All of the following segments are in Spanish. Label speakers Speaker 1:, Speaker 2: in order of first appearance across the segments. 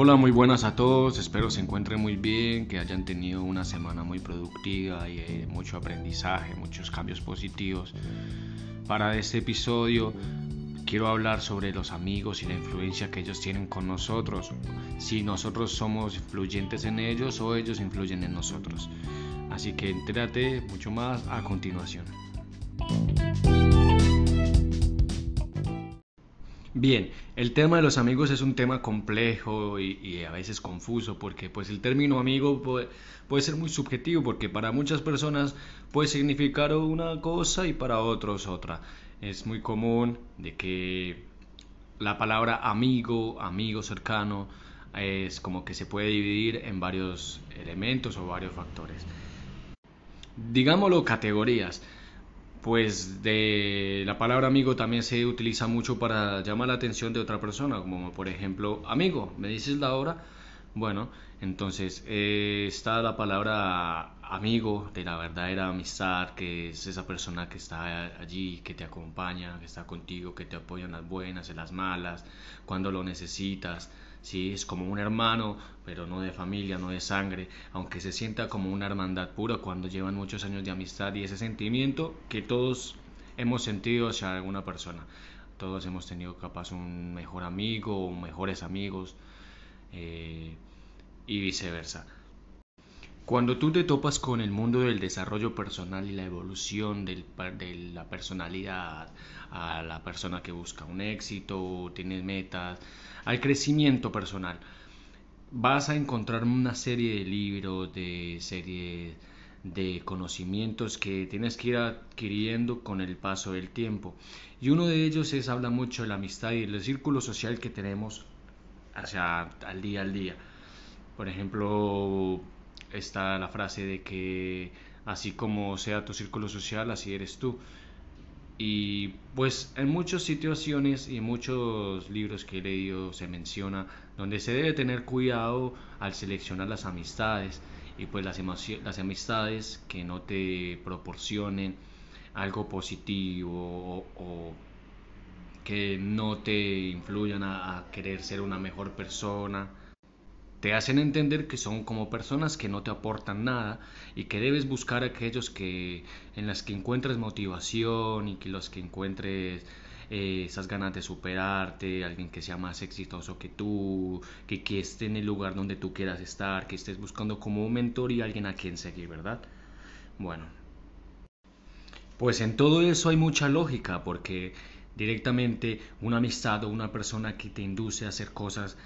Speaker 1: Hola, muy buenas a todos, espero se encuentren muy bien, que hayan tenido una semana muy productiva y eh, mucho aprendizaje, muchos cambios positivos. Para este episodio quiero hablar sobre los amigos y la influencia que ellos tienen con nosotros, si nosotros somos influyentes en ellos o ellos influyen en nosotros. Así que entérate mucho más a continuación. Bien, el tema de los amigos es un tema complejo y, a veces confuso porque pues el término amigo puede, puede, ser muy subjetivo porque para muchas personas puede significar una cosa y para otros otra. Es muy común de que la palabra amigo, amigo cercano, es como que se puede dividir en varios elementos o varios factores. Digámoslo categorías pues de la palabra amigo también se utiliza mucho para llamar la atención de otra persona, como por ejemplo, amigo, ¿me dices la hora? Bueno, entonces eh, está la palabra amigo de la verdadera amistad, que es esa persona que está allí, que te acompaña, que está contigo, que te apoya en las buenas, en las malas, cuando lo necesitas. Sí, es como un hermano, pero no de familia, no de sangre, aunque se sienta como una hermandad pura cuando llevan muchos años de amistad y ese sentimiento que todos hemos sentido hacia alguna persona. Todos hemos tenido capaz un mejor amigo o mejores amigos eh, y viceversa. Cuando tú te topas con el mundo del desarrollo personal y la evolución de la personalidad a la persona que busca un éxito, tienes metas, al crecimiento personal, vas a encontrar una serie de libros, de serie de conocimientos que tienes que ir adquiriendo con el paso del tiempo. Y uno de ellos es habla mucho de la amistad y del círculo social que tenemos hacia al día al día. Por ejemplo, está la frase de que así como sea tu círculo social, así eres tú. Y pues en muchas situaciones y en muchos libros que he leído se menciona donde se debe tener cuidado al seleccionar las amistades y pues las, las amistades que no te proporcionen algo positivo o, que no te influyan a querer ser una mejor persona te hacen entender que son como personas que no te aportan nada y que debes buscar aquellos que en las que encuentres motivación y que los que encuentres eh, esas ganas de superarte, alguien que sea más exitoso que tú, que, que esté en el lugar donde tú quieras estar, que estés buscando como un mentor y alguien a quien seguir, ¿verdad? Bueno, pues en todo eso hay mucha lógica porque directamente una amistad o una persona que te induce a hacer cosas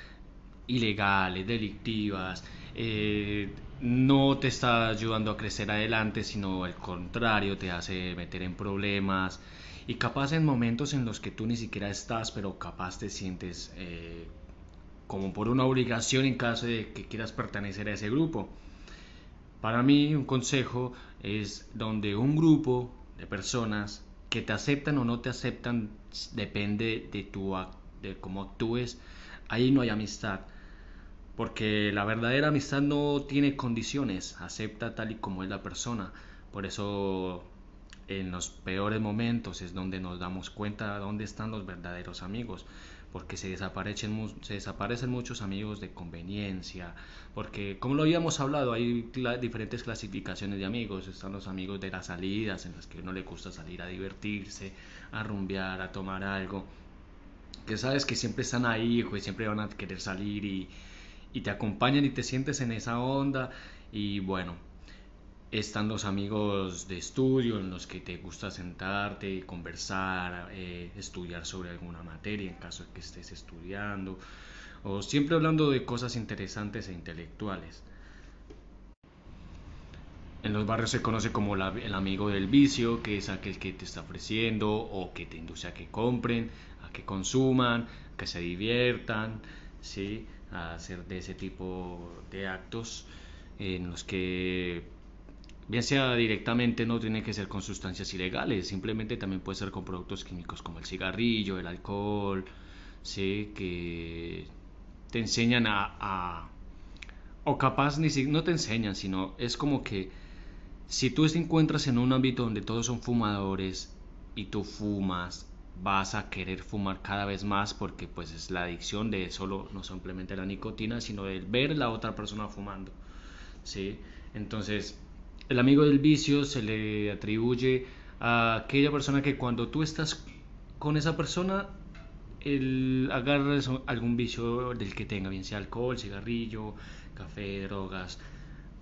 Speaker 1: ilegales, delictivas, eh, no te está ayudando a crecer adelante, sino al contrario, te hace meter en problemas y capaz en momentos en los que tú ni siquiera estás, pero capaz te sientes eh, como por una obligación en caso de que quieras pertenecer a ese grupo. Para mí un consejo es donde un grupo de personas que te aceptan o no te aceptan depende de tu de cómo actúes ahí no hay amistad. Porque la verdadera amistad no tiene condiciones, acepta tal y como es la persona. Por eso en los peores momentos es donde nos damos cuenta de dónde están los verdaderos amigos, porque se desaparecen, se desaparecen muchos amigos de conveniencia, porque como lo habíamos hablado, hay diferentes clasificaciones de amigos, están los amigos de las salidas, en las que uno le gusta salir a divertirse, a rumbear, a tomar algo, que sabes que siempre están ahí, y siempre van a querer salir y, te acompañan y te sientes en esa onda y bueno, están los amigos de estudio en los que te gusta sentarte, conversar, eh, estudiar sobre alguna materia en caso de que estés estudiando, o siempre hablando de cosas interesantes e intelectuales. En los barrios se conoce como el amigo del vicio, que es aquel que te está ofreciendo o que te induce a que compren, que consuman, que se diviertan, ¿sí? a hacer de ese tipo de actos en los que bien sea directamente no tiene que ser con sustancias ilegales, simplemente también puede ser con productos químicos como el cigarrillo, el alcohol, ¿sí? que te enseñan a, o capaz ni si, no te enseñan, sino es como que si tú te encuentras en un ámbito donde todos son fumadores y tú fumas vas a querer fumar cada vez más porque pues es la adicción de solo no simplemente la nicotina sino de ver la otra persona fumando sí entonces el amigo del vicio se le atribuye a aquella persona que cuando tú estás con esa persona el agarres algún vicio del que tenga bien sea alcohol cigarrillo café drogas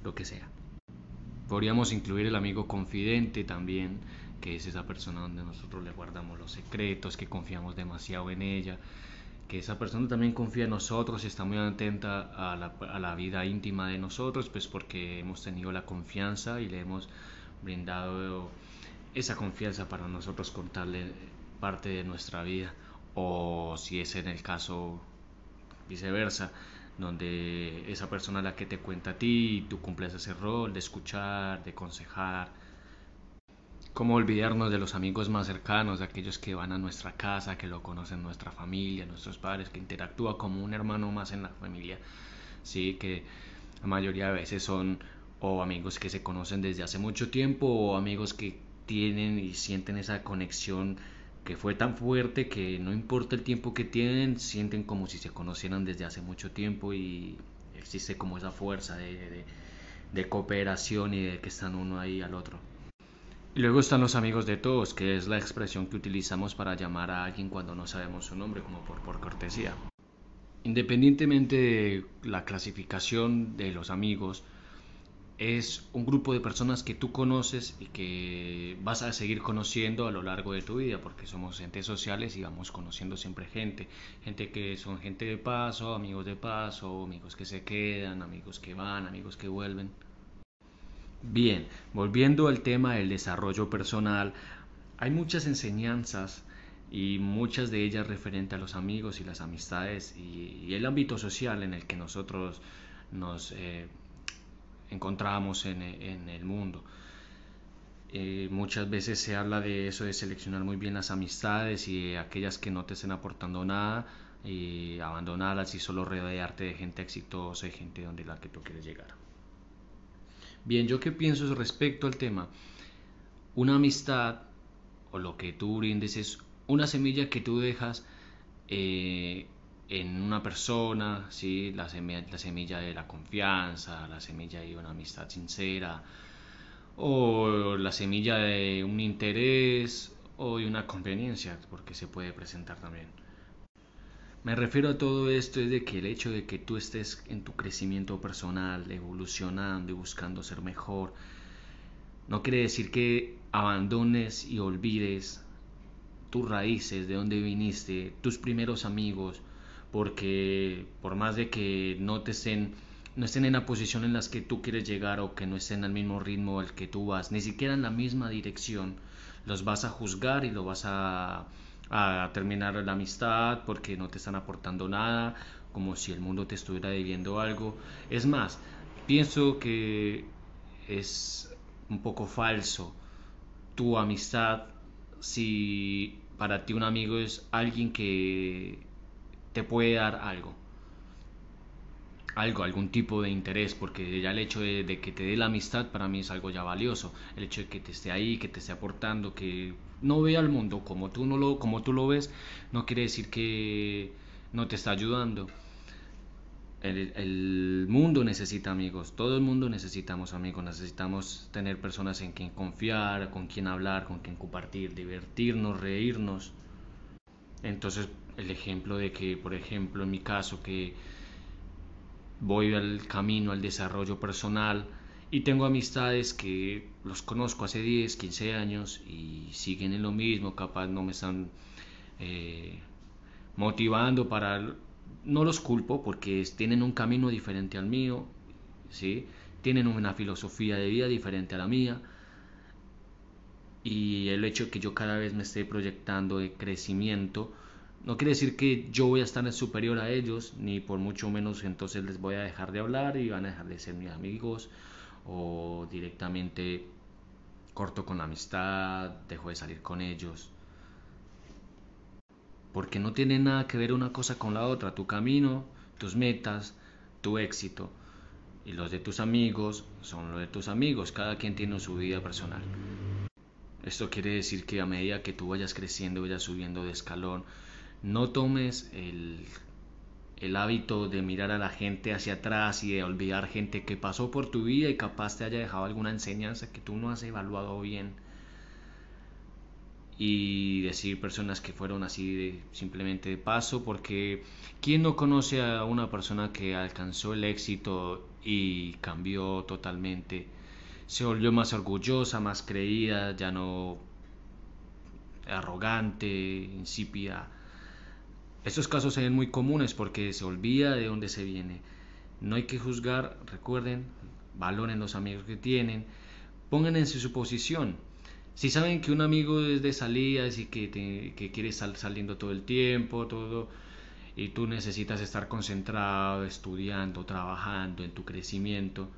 Speaker 1: lo que sea. Podríamos incluir el amigo confidente también que es esa persona donde nosotros le guardamos los secretos, que confiamos demasiado en ella, que esa persona también confía en nosotros y está muy atenta a la, vida íntima de nosotros, pues porque hemos tenido la confianza y le hemos brindado esa confianza para nosotros contarle parte de nuestra vida. O si es en el caso viceversa donde esa persona la que te cuenta a ti tú cumples ese rol de escuchar, de aconsejar, ¿Cómo olvidarnos de los amigos más cercanos, de aquellos que van a nuestra casa, que lo conocen nuestra familia, nuestros padres, que interactúa como un hermano más en la familia? Sí, que la mayoría de veces son o amigos que se conocen desde hace mucho tiempo o amigos que tienen y sienten esa conexión que fue tan fuerte que no importa el tiempo que tienen, sienten como si se conocieran desde hace mucho tiempo y existe como esa fuerza de, de, de cooperación y de que están uno ahí al otro. Y luego están los amigos de todos, que es la expresión que utilizamos para llamar a alguien cuando no sabemos su nombre, como por, cortesía. Independientemente de la clasificación de los amigos, es un grupo de personas que tú conoces y que vas a seguir conociendo a lo largo de tu vida, porque somos entes sociales y vamos conociendo siempre gente, gente que son gente de paso, amigos de paso, amigos que se quedan, amigos que van, amigos que vuelven. Bien, volviendo al tema del desarrollo personal, hay muchas enseñanzas y muchas de ellas referentes a los amigos y las amistades y, el ámbito social en el que nosotros nos eh, encontramos en, el mundo. Eh, muchas veces se habla de eso, de seleccionar muy bien las amistades y aquellas que no te estén aportando nada y abandonarlas y solo rodearte de gente exitosa y gente donde la que tú quieres llegar. Bien, yo qué pienso respecto al tema. Una amistad o lo que tú brindes es una semilla que tú dejas eh, en una persona, ¿sí? la, semilla, la semilla de la confianza, la semilla de una amistad sincera, o la semilla de un interés o de una conveniencia, porque se puede presentar también. Me refiero a todo esto es de que el hecho de que tú estés en tu crecimiento personal, evolucionando y buscando ser mejor, no quiere decir que abandones y olvides tus raíces, de dónde viniste, tus primeros amigos, porque por más de que no estén no estén en la posición en la que tú quieres llegar o que no estén al mismo ritmo al que tú vas, ni siquiera en la misma dirección, los vas a juzgar y lo vas a a terminar la amistad porque no te están aportando nada, como si el mundo te estuviera debiendo algo. Es más, pienso que es un poco falso tu amistad si para ti un amigo es alguien que te puede dar algo algo, algún tipo de interés, porque ya el hecho de, que te dé la amistad para mí es algo ya valioso. El hecho de que te esté ahí, que te esté aportando, que no vea el mundo como tú, no lo, como tú lo ves, no quiere decir que no te está ayudando. El, el, mundo necesita amigos, todo el mundo necesitamos amigos, necesitamos tener personas en quien confiar, con quien hablar, con quien compartir, divertirnos, reírnos. Entonces, el ejemplo de que, por ejemplo, en mi caso, que voy al camino al desarrollo personal y tengo amistades que los conozco hace 10, 15 años y siguen en lo mismo, capaz no me están eh, motivando para... No los culpo porque tienen un camino diferente al mío, ¿sí? tienen una filosofía de vida diferente a la mía y el hecho que yo cada vez me esté proyectando de crecimiento no quiere decir que yo voy a estar superior a ellos, ni por mucho menos entonces les voy a dejar de hablar y van a dejar de ser mis amigos o directamente corto con la amistad, dejo de salir con ellos. Porque no tiene nada que ver una cosa con la otra, tu camino, tus metas, tu éxito y los de tus amigos son los de tus amigos, cada quien tiene su vida personal. Esto quiere decir que a medida que tú vayas creciendo, vayas subiendo de escalón, no tomes el, el hábito de mirar a la gente hacia atrás y de olvidar gente que pasó por tu vida y capaz te haya dejado alguna enseñanza que tú no has evaluado bien. Y decir personas que fueron así de, simplemente de paso, porque ¿quién no conoce a una persona que alcanzó el éxito y cambió totalmente? se volvió más orgullosa, más creída, ya no arrogante, insípida. Estos casos se ven muy comunes porque se olvida de dónde se viene. No hay que juzgar, recuerden, valoren los amigos que tienen, pongan en su posición. Si saben que un amigo es de salidas y que, que quiere estar saliendo todo el tiempo, todo, y tú necesitas estar concentrado, estudiando, trabajando en tu crecimiento,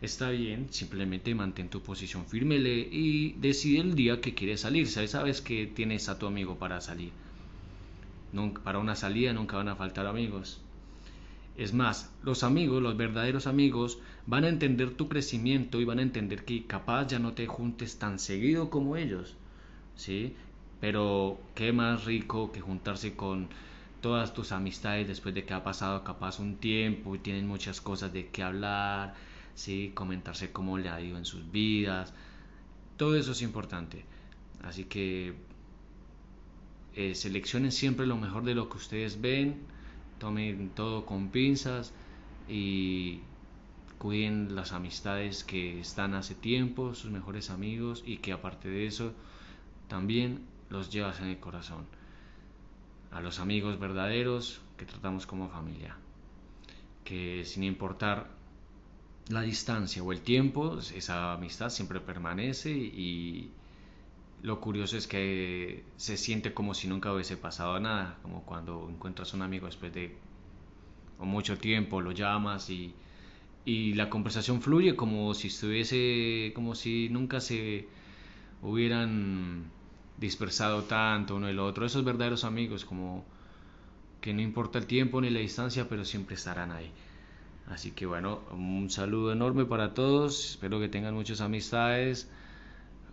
Speaker 1: está bien, simplemente mantén tu posición firme y decide el día que quieres salir. Sabes que tienes a tu amigo para salir. Para una salida nunca van a faltar amigos. Es más, los amigos, los verdaderos amigos, van a entender tu crecimiento y van a entender que capaz ya no te juntes tan seguido como ellos. ¿Sí? Pero qué más rico que juntarse con todas tus amistades después de que ha pasado capaz un tiempo y tienen muchas cosas de qué hablar ¿sí? comentarse cómo le ha ido en sus vidas. Todo eso es importante. Así que eh, seleccionen siempre lo mejor de lo que ustedes ven, tomen todo con pinzas y cuiden las amistades que están hace tiempo, sus mejores amigos y que aparte de eso también los llevas en el corazón. A los amigos verdaderos que tratamos como familia. Que sin importar la distancia o el tiempo, esa amistad siempre permanece y lo curioso es que se siente como si nunca hubiese pasado nada, como cuando encuentras un amigo después de mucho tiempo, lo llamas y, la conversación fluye como si estuviese, como si nunca se hubieran dispersado tanto uno y el otro. Esos verdaderos amigos, como que no importa el tiempo ni la distancia, pero siempre estarán ahí. Así que bueno, un saludo enorme para todos. Espero que tengan muchas amistades.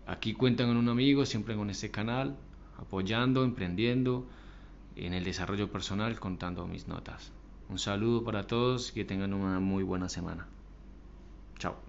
Speaker 1: Aquí cuentan con un amigo, siempre con este canal, apoyando, emprendiendo en el desarrollo personal, contando mis notas. Un saludo para todos y que tengan una muy buena semana. Chao.